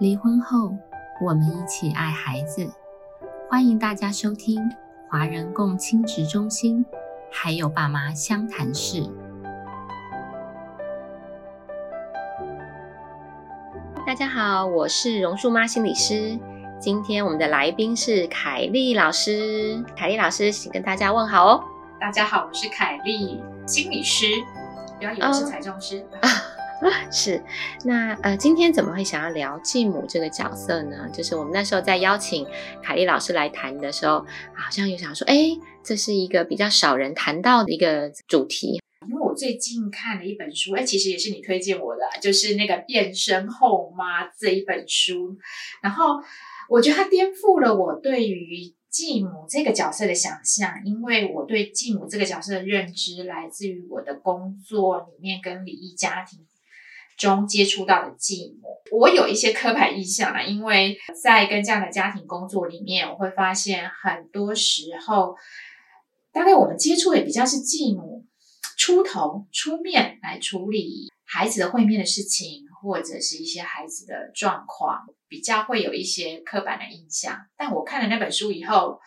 离婚后，我们一起爱孩子。欢迎大家收听华人共亲职中心，还有爸妈相谈室。大家好，我是榕树妈心理师。今天我们的来宾是凯丽老师，凯丽老师，请跟大家问好哦。大家好，我是凯丽心理师，不要以为是彩妆师。是，那呃，今天怎么会想要聊继母这个角色呢？就是我们那时候在邀请凯丽老师来谈的时候，好像有想说，哎，这是一个比较少人谈到的一个主题。因为我最近看了一本书，哎，其实也是你推荐我的，就是那个《变身后妈》这一本书，然后我觉得它颠覆了我对于继母这个角色的想象，因为我对继母这个角色的认知来自于我的工作里面跟离异家庭。中接触到的继母，我有一些刻板印象啊，因为在跟这样的家庭工作里面，我会发现很多时候，大概我们接触的比较是继母出头出面来处理孩子的会面的事情，或者是一些孩子的状况，比较会有一些刻板的印象。但我看了那本书以后，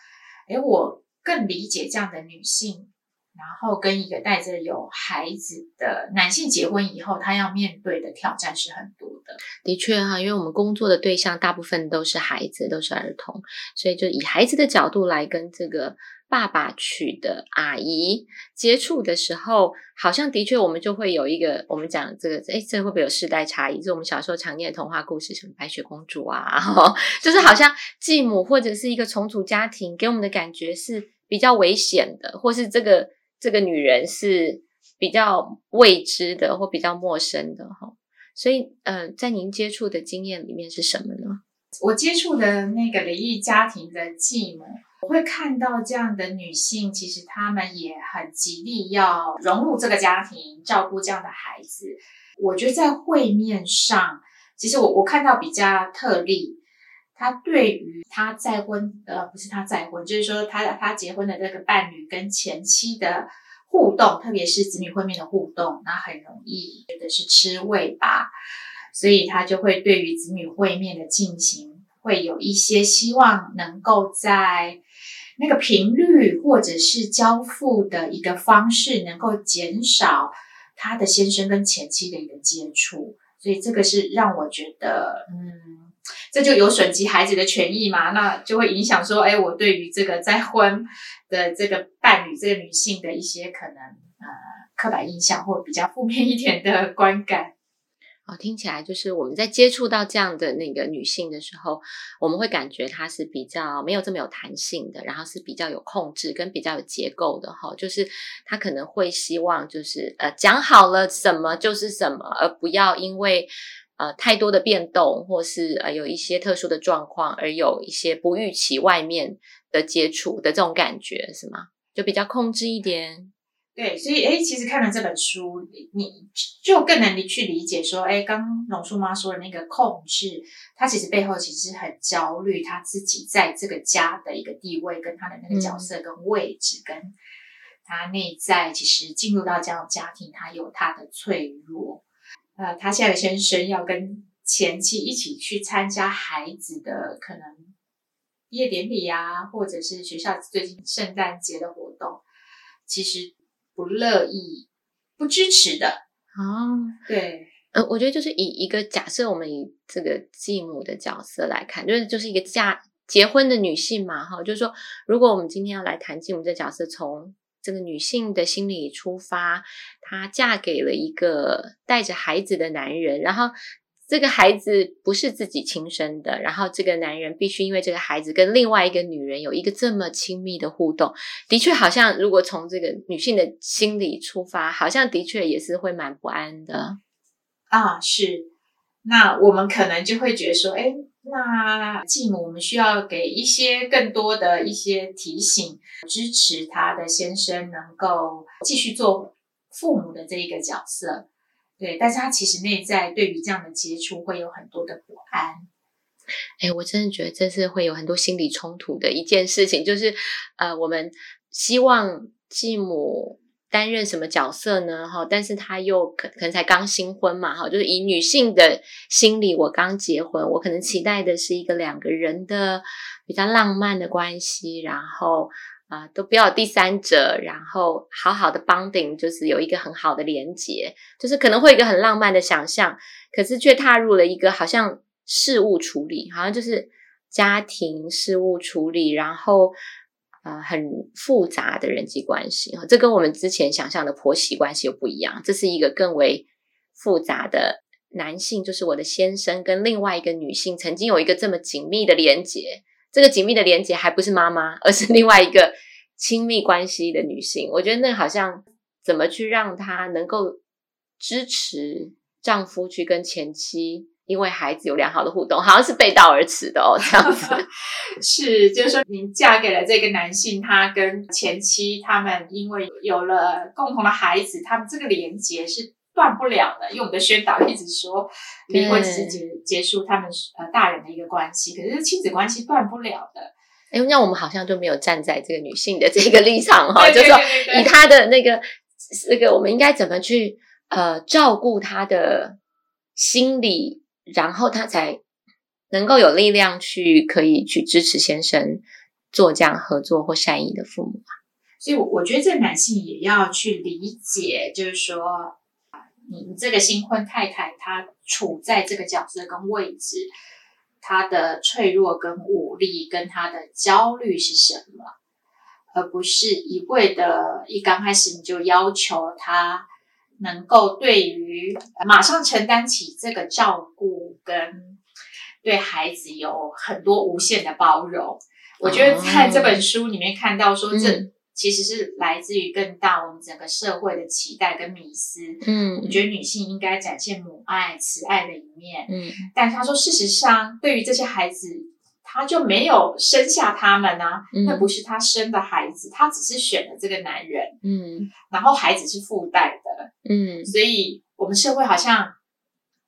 诶，我更理解这样的女性。然后跟一个带着有孩子的男性结婚以后，他要面对的挑战是很多的。的确哈，因为我们工作的对象大部分都是孩子，都是儿童，所以就以孩子的角度来跟这个爸爸娶的阿姨接触的时候，好像的确我们就会有一个我们讲这个，哎，这会不会有世代差异？就我们小时候常念的童话故事，什么白雪公主啊，就是好像继母或者是一个重组家庭，给我们的感觉是比较危险的，或是这个。这个女人是比较未知的或比较陌生的哈，所以呃，在您接触的经验里面是什么呢？我接触的那个离异家庭的继母，我会看到这样的女性，其实她们也很极力要融入这个家庭，照顾这样的孩子。我觉得在会面上，其实我我看到比较特例。他对于他再婚，呃，不是他再婚，就是说他他结婚的这个伴侣跟前妻的互动，特别是子女会面的互动，那很容易觉得是吃味吧，所以他就会对于子女会面的进行，会有一些希望能够在那个频率或者是交付的一个方式，能够减少他的先生跟前妻的一个接触，所以这个是让我觉得，嗯。这就有损及孩子的权益嘛？那就会影响说，哎，我对于这个再婚的这个伴侣，这个女性的一些可能呃刻板印象或比较负面一点的观感。哦，听起来就是我们在接触到这样的那个女性的时候，我们会感觉她是比较没有这么有弹性的，然后是比较有控制跟比较有结构的哈。就是她可能会希望就是呃讲好了什么就是什么，而不要因为。呃，太多的变动，或是呃有一些特殊的状况，而有一些不预期外面的接触的这种感觉，是吗？就比较控制一点。对，所以哎，其实看了这本书，你就更能去理解说，哎，刚龙叔妈说的那个控制，她其实背后其实很焦虑，她自己在这个家的一个地位，跟她的那个角色跟位置，跟她内在其实进入到这样家庭，她有她的脆弱。呃，他现在的先生要跟前妻一起去参加孩子的可能毕业典礼啊，或者是学校最近圣诞节的活动，其实不乐意、不支持的哦。对，呃，我觉得就是以一个假设，我们以这个继母的角色来看，就是就是一个嫁结婚的女性嘛，哈，就是说，如果我们今天要来谈继母这角色，从这个女性的心理出发，她嫁给了一个带着孩子的男人，然后这个孩子不是自己亲生的，然后这个男人必须因为这个孩子跟另外一个女人有一个这么亲密的互动，的确好像如果从这个女性的心理出发，好像的确也是会蛮不安的啊。是，那我们可能就会觉得说，哎。那继母，我们需要给一些更多的一些提醒，支持他的先生能够继续做父母的这一个角色，对。但是他其实内在对于这样的接触会有很多的不安。哎，我真的觉得这是会有很多心理冲突的一件事情，就是呃，我们希望继母担任什么角色呢？哈，但是他又可可能才刚新婚嘛，哈，就是以女性的心理，我刚结婚，我可能期待的是一个两个人的比较浪漫的关系，然后啊，都不要第三者，然后好好的 bonding，就是有一个很好的连接，就是可能会有一个很浪漫的想象，可是却踏入了一个好像事务处理，好像就是家庭事务处理，然后。呃，很复杂的人际关系哈，这跟我们之前想象的婆媳关系又不一样。这是一个更为复杂的男性，就是我的先生跟另外一个女性曾经有一个这么紧密的连结。这个紧密的连结还不是妈妈，而是另外一个亲密关系的女性。我觉得那好像怎么去让她能够支持丈夫去跟前妻。因为孩子有良好的互动，好像是背道而驰的哦，这样子 是，就是说，您嫁给了这个男性，他跟前妻他们因为有了共同的孩子，他们这个连接是断不了的。因为我们的宣导一直说，离婚只是结结束他们呃大人的一个关系，可是亲子关系断不了的。哎，那我们好像就没有站在这个女性的这个立场哈，就是说以她的那个那个，我们应该怎么去呃照顾她的心理。然后他才能够有力量去可以去支持先生做这样合作或善意的父母啊。所以，我我觉得这男性也要去理解，就是说，你这个新婚太太她处在这个角色跟位置，她的脆弱跟无力跟她的焦虑是什么，而不是一味的，一刚开始你就要求他。能够对于马上承担起这个照顾跟对孩子有很多无限的包容，我觉得在这本书里面看到说，这其实是来自于更大我们整个社会的期待跟迷思。嗯，我觉得女性应该展现母爱、慈爱的一面。嗯，但他说，事实上，对于这些孩子。他就没有生下他们呢，那不是他生的孩子，他只是选了这个男人，嗯，然后孩子是附带的，嗯，所以我们社会好像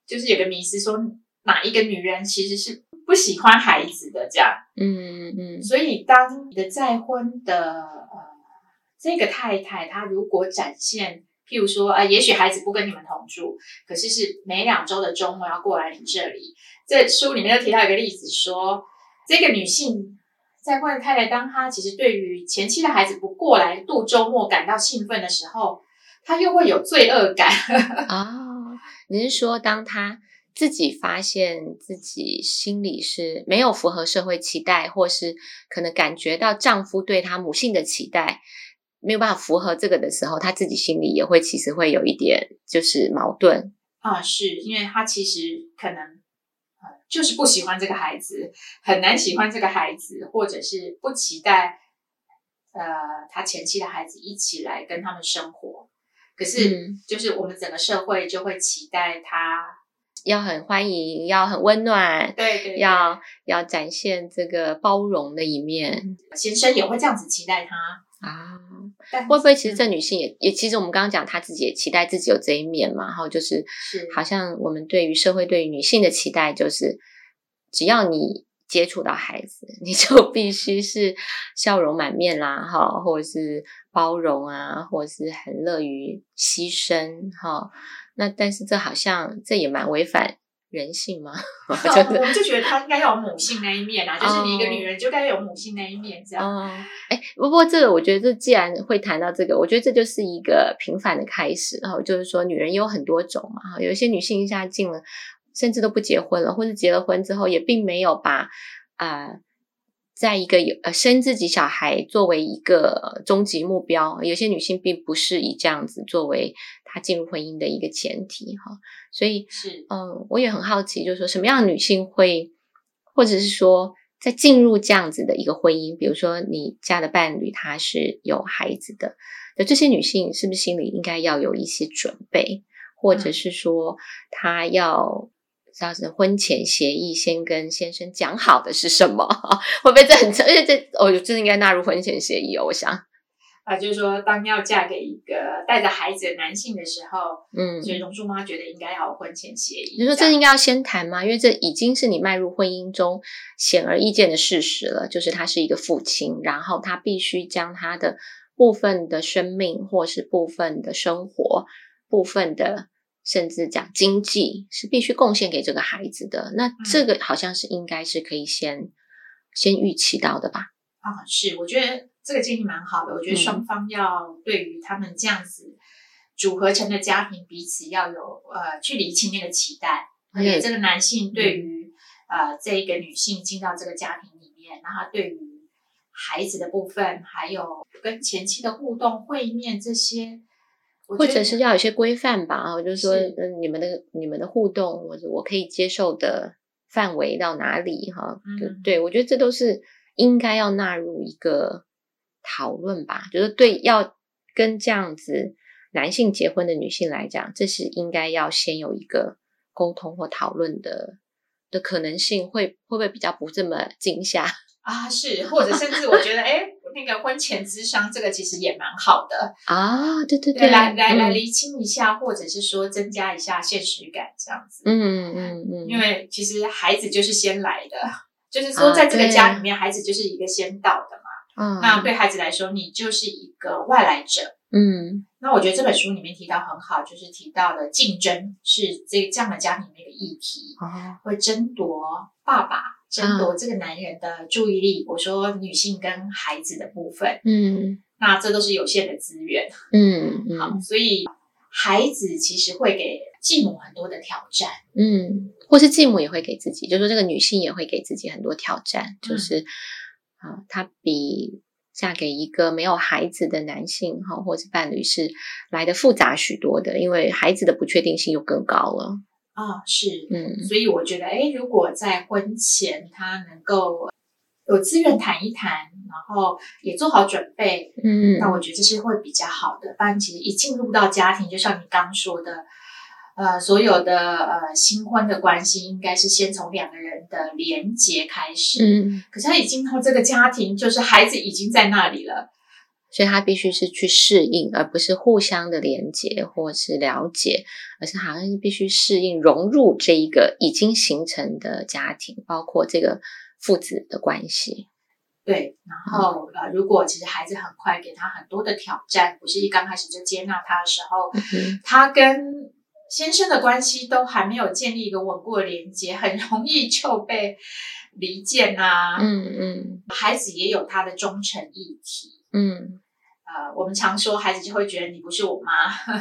就是有个迷思，说哪一个女人其实是不喜欢孩子的这样，嗯嗯，所以当你的再婚的呃这个太太，她如果展现，譬如说，呃，也许孩子不跟你们同住，可是是每两周的周末要过来你这里，这书里面又提到一个例子说。这个女性在换太太，当她其实对于前妻的孩子不过来度周末感到兴奋的时候，她又会有罪恶感啊。你是说，当她自己发现自己心里是没有符合社会期待，或是可能感觉到丈夫对她母性的期待没有办法符合这个的时候，她自己心里也会其实会有一点就是矛盾啊，是因为她其实可能。就是不喜欢这个孩子，很难喜欢这个孩子，或者是不期待，呃，他前妻的孩子一起来跟他们生活。可是，就是我们整个社会就会期待他要很欢迎，要很温暖，对对，要要展现这个包容的一面。先生也会这样子期待他啊。会不会其实这女性也也其实我们刚刚讲她自己也期待自己有这一面嘛，然后就是好像我们对于社会对于女性的期待就是只要你接触到孩子，你就必须是笑容满面啦，哈，或者是包容啊，或者是很乐于牺牲哈。那但是这好像这也蛮违反。人性吗？我们就觉得她应该要有母性那一面啊，就是你一个女人就该有母性那一面这样。哎，不过这个我觉得，这既然会谈到这个，我觉得这就是一个平凡的开始。然后就是说，女人有很多种嘛，有一些女性一下进了，甚至都不结婚了，或者结了婚之后，也并没有把啊，在一个有呃生自己小孩作为一个终极目标。有些女性并不是以这样子作为她进入婚姻的一个前提哈。所以是，嗯，我也很好奇，就是说什么样的女性会，或者是说在进入这样子的一个婚姻，比如说你家的伴侣他是有孩子的，那这些女性是不是心里应该要有一些准备，或者是说她要，像是婚前协议先跟先生讲好的是什么？会不会这很，而且这哦，这应该纳入婚前协议哦，我想。啊，就是说，当要嫁给一个带着孩子的男性的时候，嗯，所以榕树妈觉得应该要有婚前协议。你说这应该要先谈吗？因为这已经是你迈入婚姻中显而易见的事实了，就是他是一个父亲，然后他必须将他的部分的生命，或是部分的生活，部分的甚至讲经济，是必须贡献给这个孩子的。那这个好像是应该是可以先先预期到的吧？啊，是，我觉得这个建议蛮好的。我觉得双方要对于他们这样子组合成的家庭，彼此要有呃去理清那个期待，而且这个男性对于呃这一个女性进到这个家庭里面，然后对于孩子的部分，还有跟前妻的互动、会面这些，或者是要有些规范吧。啊，就是说，嗯，你们的你们的互动，或者我可以接受的范围到哪里？哈，对，对我觉得这都是应该要纳入一个讨论吧。就是对要跟这样子男性结婚的女性来讲，这是应该要先有一个沟通或讨论的的可能性，会会不会比较不这么惊吓？啊，是，或者甚至我觉得，哎，那个婚前智商这个其实也蛮好的啊，对对对，来来来厘清一下，或者是说增加一下现实感这样子。嗯嗯嗯，因为其实孩子就是先来的，就是说在这个家里面，孩子就是一个先到的嘛。嗯，那对孩子来说，你就是一个外来者。嗯，那我觉得这本书里面提到很好，就是提到了竞争是这这样的家庭的一个议题，会争夺爸爸。争夺这个男人的注意力，我说女性跟孩子的部分，嗯，那这都是有限的资源，嗯，好，所以孩子其实会给继母很多的挑战，嗯，或是继母也会给自己，就说这个女性也会给自己很多挑战，就是啊，她比嫁给一个没有孩子的男性哈，或者伴侣是来的复杂许多的，因为孩子的不确定性又更高了。啊，是，嗯，所以我觉得，哎，如果在婚前他能够有资源谈一谈，然后也做好准备，嗯，那我觉得这是会比较好的。不然，其实一进入到家庭，就像你刚说的，呃，所有的呃新婚的关系，应该是先从两个人的连结开始，嗯，可是他一进到这个家庭，就是孩子已经在那里了。所以他必须是去适应，而不是互相的连接或是了解，而是好像是必须适应融入这一个已经形成的家庭，包括这个父子的关系。对，然后呃，如果其实孩子很快给他很多的挑战，不是一刚开始就接纳他的时候，他跟先生的关系都还没有建立一个稳固的连接，很容易就被离间啊。嗯嗯，孩子也有他的忠诚议题。嗯，呃，我们常说孩子就会觉得你不是我妈，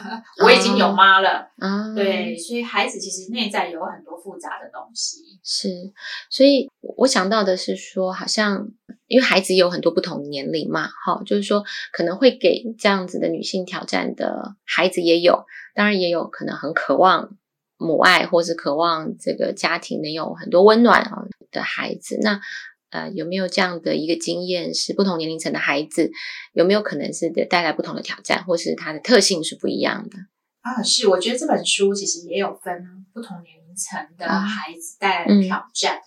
我已经有妈了。啊，对，所以孩子其实内在有很多复杂的东西。是，所以我想到的是说，好像因为孩子有很多不同年龄嘛，哈，就是说可能会给这样子的女性挑战的孩子也有，当然也有可能很渴望母爱或是渴望这个家庭能有很多温暖啊的孩子，那。呃，有没有这样的一个经验？是不同年龄层的孩子有没有可能是带来不同的挑战，或是他的特性是不一样的啊？是，我觉得这本书其实也有分不同年龄层的孩子带来的挑战。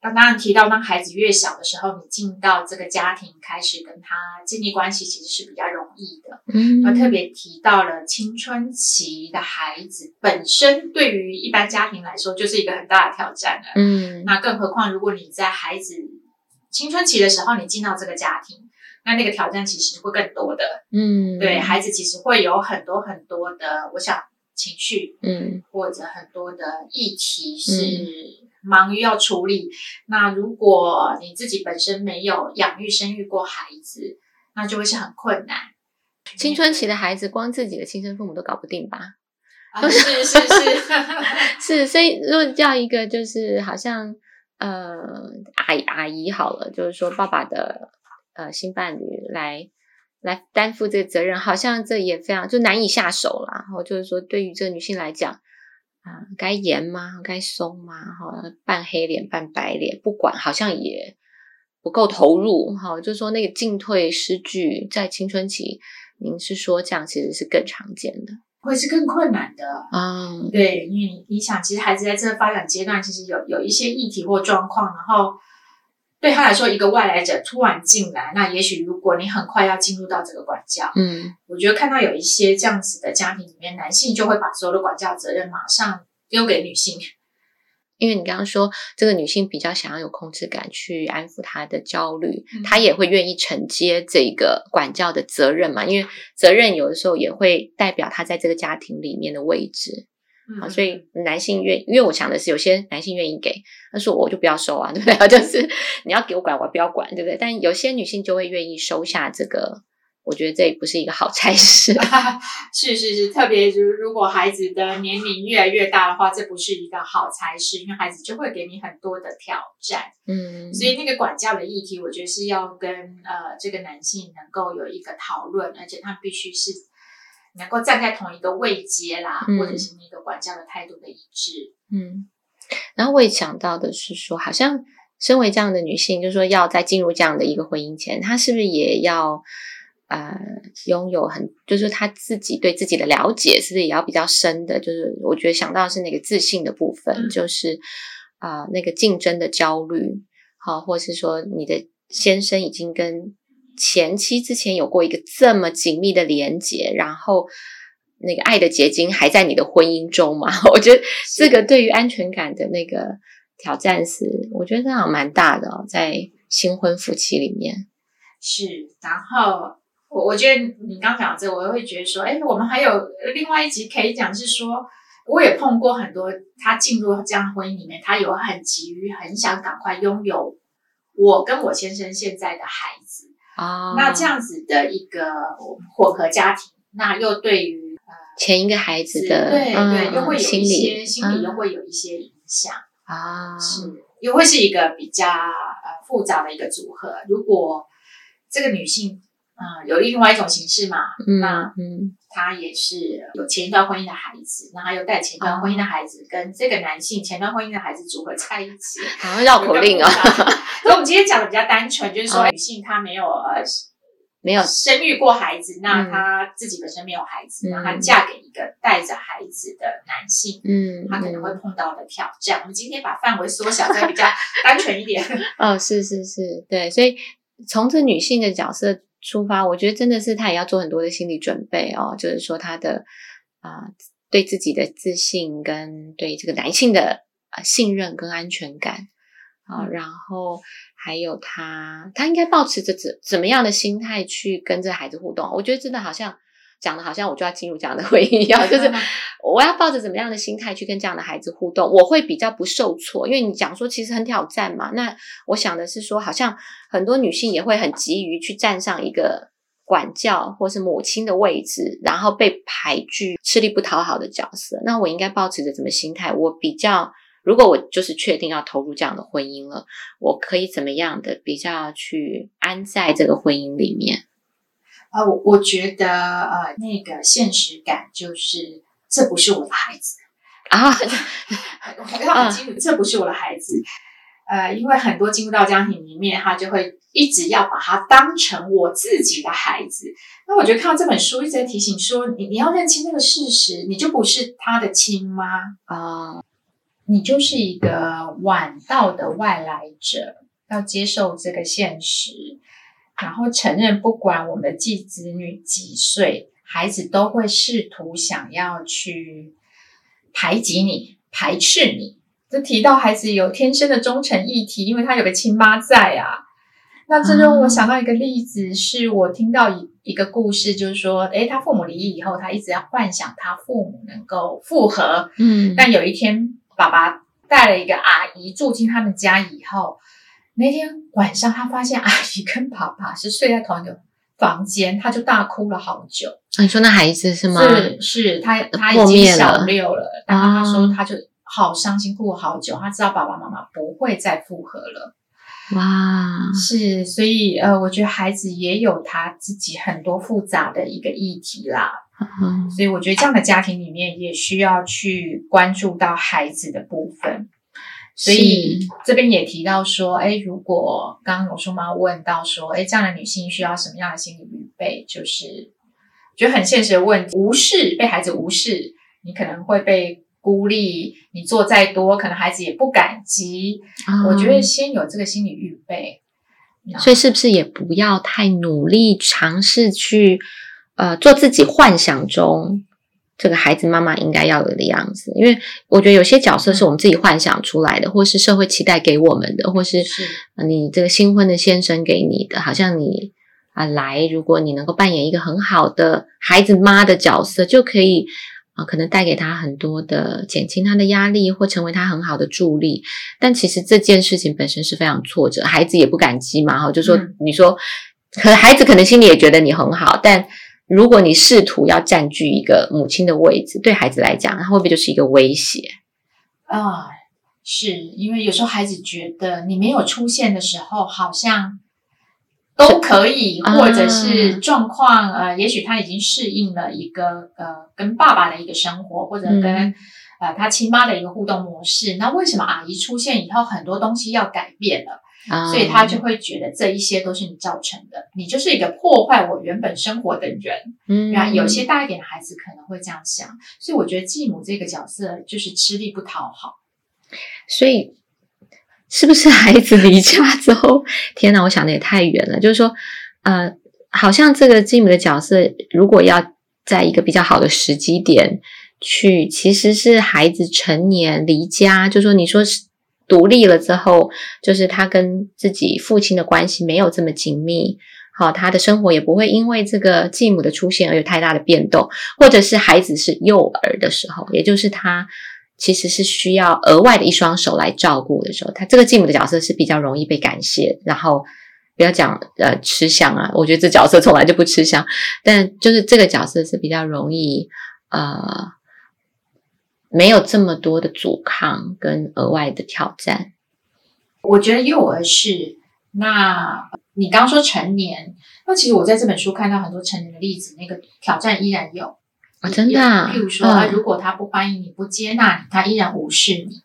刚当然提到，当孩子越小的时候，你进到这个家庭，开始跟他建立关系，其实是比较容易的。嗯，那特别提到了青春期的孩子本身，对于一般家庭来说，就是一个很大的挑战了。嗯，那更何况如果你在孩子青春期的时候，你进到这个家庭，那那个挑战其实会更多的。嗯，对孩子其实会有很多很多的，我想情绪，嗯，或者很多的议题是。忙于要处理，那如果你自己本身没有养育、生育过孩子，那就会是很困难。青春期的孩子，光自己的亲生父母都搞不定吧？是是是 是，所以如果叫一个就是好像呃阿姨阿姨好了，就是说爸爸的呃新伴侣来来担负这个责任，好像这也非常就难以下手了。然后就是说，对于这个女性来讲。啊，该严吗？该松吗？哈，扮黑脸半白脸，不管，好像也不够投入。哈，就是说那个进退失据，在青春期，您是说这样其实是更常见的，会是更困难的啊？对，因为你你想，其实孩子在这个发展阶段，其实有有一些议题或状况，然后。对他来说，一个外来者突然进来，那也许如果你很快要进入到这个管教，嗯，我觉得看到有一些这样子的家庭里面，男性就会把所有的管教责任马上丢给女性，因为你刚刚说这个女性比较想要有控制感去安抚她的焦虑，嗯她也会愿意承接这个管教的责任嘛，因为责任有的时候也会代表她在这个家庭里面的位置。啊，嗯所以男性愿，因为我想的是有些男性愿意给，他说我就不要收啊，对不对？就是你要给我管，我不要管，对不对？但有些女性就会愿意收下这个，我觉得这也不是一个好差事。是是是，特别如如果孩子的年龄越来越大的话，这不是一个好差事，因为孩子就会给你很多的挑战。嗯，所以那个管教的议题，我觉得是要跟呃这个男性能够有一个讨论，而且他必须是能够站在同一个位阶啦，嗯或者是那个管教的态度的一致。嗯，然后我也想到的是说，好像身为这样的女性，就是说要在进入这样的一个婚姻前，她是不是也要呃拥有很，就是她自己对自己的了解，是不是也要比较深的？就是我觉得想到的是那个自信的部分，嗯就是啊、呃那个竞争的焦虑，好、或是说你的先生已经跟前妻之前有过一个这么紧密的连结，然后。那个爱的结晶还在你的婚姻中嘛？我觉得这个对于安全感的那个挑战是，我觉得这样蛮大的哦，在新婚夫妻里面。是，然后我我觉得你刚讲这个，我会觉得说，哎，我们还有另外一集可以讲，是说我也碰过很多他进入这样婚姻里面，他有很急于很想赶快拥有我跟我先生现在的孩子，啊那这样子的一个混合家庭，那又对于呃前一个孩子的对嗯对，又会有一些理心理又嗯会有一些影响。啊，是，又会是一个比较呃复杂的一个组合。如果这个女性，嗯、有另外一种形式嘛，嗯那嗯他也是有前一段婚姻的孩子，那还有带前一段婚姻的孩子，跟这个男性前段婚姻的孩子组合在一起，好像绕口令哦，所以我们今天讲的比较单纯，就是说嗯女性她没有呃没有生育过孩子，那嗯她自己本身没有孩子，嗯那她嫁给一个带着孩子的男性。嗯，她可能会嗯碰到的挑战。我们今天把范围缩小，再比较单纯一点。哦，是是是，对，所以从这女性的角色出发，我觉得真的是他也要做很多的心理准备哦，就是说他的啊、对自己的自信跟对这个男性的呃信任跟安全感啊、嗯然后还有他他应该保持着怎怎么样的心态去跟这孩子互动？我觉得真的好像。讲的好像我就要进入这样的 婚姻一样，就是我要抱着怎么样的心态去跟这样的孩子互动，我会比较不受挫。因为你讲说其实很挑战嘛，那我想的是说，好像很多女性也会很急于去站上一个管教或是母亲的位置，然后被排拒、吃力不讨好的角色。那我应该保持着什么心态？我比较，如果我就是确定要投入这样的婚姻了，我可以怎么样的比较去安在这个婚姻里面？呃，我我觉得呃，那个现实感就是，这不是我的孩子，啊，我 要很清楚，这不是我的孩子。呃，因为很多进入到家庭里面，他就会一直要把他当成我自己的孩子。那我觉得看到这本书一直在提醒说，你你要认清那个事实，你就不是他的亲妈，啊，你就是一个晚到的外来者，要接受这个现实，然后承认，不管我们的继子女几岁，孩子都会试图想要去排挤你、排斥你。就提到孩子有天生的忠诚议题，因为他有个亲妈在啊。那这让我想到一个例子，是我听到一一个故事，就是说，诶，他父母离异以后，他一直在幻想他父母能够复合，嗯但有一天，爸爸带了一个阿姨住进他们家以后，那天晚上他发现 阿姨跟爸爸是睡在同一个房间，他就大哭了好久。啊你说那孩子是吗？是是，他他已经小六了，然后他说啊他就好伤心，哭了好久。他知道爸爸妈妈不会再复合了。哇，是，所以呃，我觉得孩子也有他自己很多复杂的一个议题啦。嗯所以我觉得这样的家庭里面也需要去关注到孩子的部分。所以这边也提到说，哎，如果刚刚有叔妈问到说，哎，这样的女性需要什么样的心理预备？就是觉得很现实的问题，无视被孩子无视，你可能会被孤立，你做再多，可能孩子也不感激。我觉得先有这个心理预备。所以是不是也不要太努力尝试去呃做自己幻想中这个孩子妈妈应该要有的样子。因为我觉得有些角色是我们自己幻想出来的，或是社会期待给我们的，或是你这个新婚的先生给你的，好像你啊来，如果你能够扮演一个很好的孩子妈的角色，就可以。啊，可能带给他很多的减轻他的压力，或成为他很好的助力。但其实这件事情本身是非常挫折，孩子也不感激嘛。哈，就说你说，可孩子可能心里也觉得你很好，但如果你试图要占据一个母亲的位置，对孩子来讲，他会不会就是一个威胁？啊，是因为有时候孩子觉得你没有出现的时候，好像。都可以，或者是状况，呃，也许他已经适应了一个呃跟爸爸的一个生活，或者跟呃他亲妈的一个互动模式。那为什么阿姨出现以后，很多东西要改变了？所以他就会觉得这一些都是你造成的，你就是一个破坏我原本生活的人。嗯然，有些大一点的孩子可能会这样想，所以我觉得继母这个角色就是吃力不讨好。所以。是不是孩子离家之后？天哪，我想的也太远了。就是说，呃，好像这个继母的角色，如果要在一个比较好的时机点去，其实是孩子成年离家，就说你说是独立了之后，就是他跟自己父亲的关系没有这么紧密，好，他的生活也不会因为这个继母的出现而有太大的变动，或者是孩子是幼儿的时候，也就是他。其实是需要额外的一双手来照顾的时候，他这个继母的角色是比较容易被感谢。然后不要讲呃吃香啊，我觉得这角色从来就不吃香，但就是这个角色是比较容易呃没有这么多的阻抗跟额外的挑战。我觉得幼儿是，那你刚说成年，那其实我在这本书看到很多成年的例子，那个挑战依然有。啊，真的。譬如说，如果他不欢迎你、不接纳你，他依然无视你。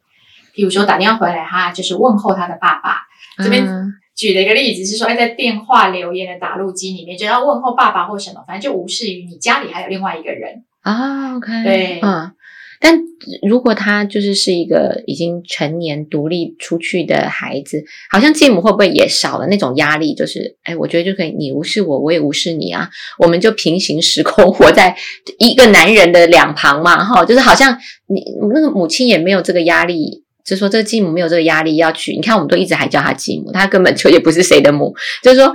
譬如说，打电话回来，他就是问候他的爸爸。这边举了一个例子是说，在电话留言的打录机里面，就要问候爸爸或什么，反正就无视于你家里还有另外一个人啊。OK，对，嗯。但如果他就是是一个已经成年独立出去的孩子，好像继母会不会也少了那种压力？就是，哎，我觉得就可以，你无视我，我也无视你啊，我们就平行时空活在一个男人的两旁嘛，哈，就是好像你那个母亲也没有这个压力，就说这个继母没有这个压力要去，你看我们都一直还叫他继母，他根本就也不是谁的母，就是说。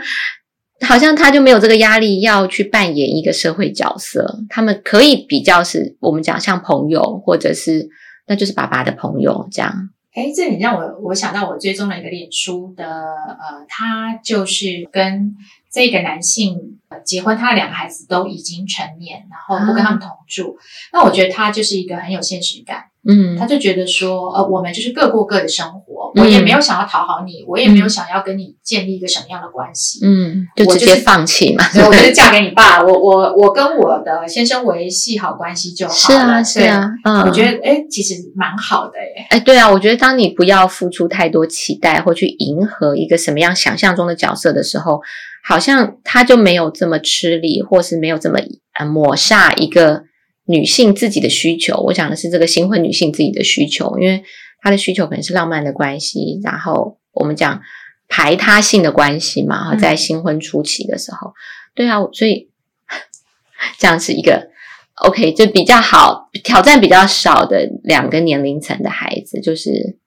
好像他就没有这个压力要去扮演一个社会角色，他们可以比较是我们讲像朋友，或者是那就是爸爸的朋友这样。哎，这你让我我想到我追踪了一个脸书的，呃，他就是跟这个男性结婚，他的两个孩子都已经成年，然后不跟他们同住。那我觉得他就是一个很有现实感。嗯，他就觉得说，呃，我们就是各过各的生活，我也没有想要讨好你，我也没有想要跟你建立一个什么样的关系，嗯，就直接放弃嘛。我就是嫁给你爸，我我我跟我的先生维系好关系就好了。是啊，是啊，嗯，我觉得哎，其实蛮好的哎。哎，对啊，我觉得当你不要付出太多期待或去迎合一个什么样想象中的角色的时候，好像他就没有这么吃力，或是没有这么呃抹煞一个。女性自己的需求，我讲的是这个新婚女性自己的需求，因为她的需求可能是浪漫的关系，然后我们讲排他性的关系嘛，哈，在新婚初期的时候，对啊，所以 这样是一个 OK，就比较好，挑战比较少的两个年龄层的孩子，就是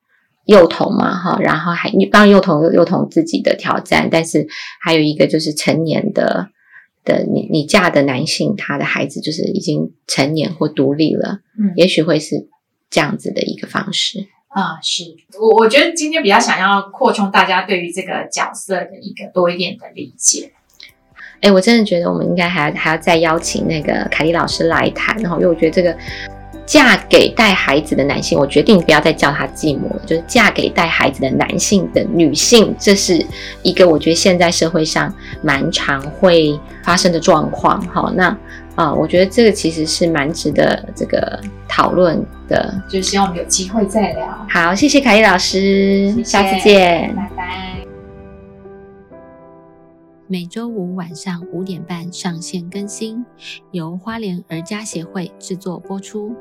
幼童嘛，哈，然后还当然幼童有幼童自己的挑战，但是还有一个就是成年的。的你，你嫁的男性，他的孩子就是已经成年或独立了，嗯，也许会是这样子的一个方式啊。是我我觉得今天比较想要扩充大家对于这个角色的一个多一点的理解。哎，我真的觉得我们应该还要还要再邀请那个凯莉老师来谈，然后因为我觉得这个。嫁给带孩子的男性，我决定不要再叫他继母了，就是嫁给带孩子的男性的女性，这是一个我觉得现在社会上蛮常会发生的状况。好，那啊，我觉得这个其实是蛮值得这个讨论的，就希望我们有机会再聊。好，谢谢凯丽老师，下次见，拜拜。每周五晚上五点半上线更新，由花莲儿家协会制作播出。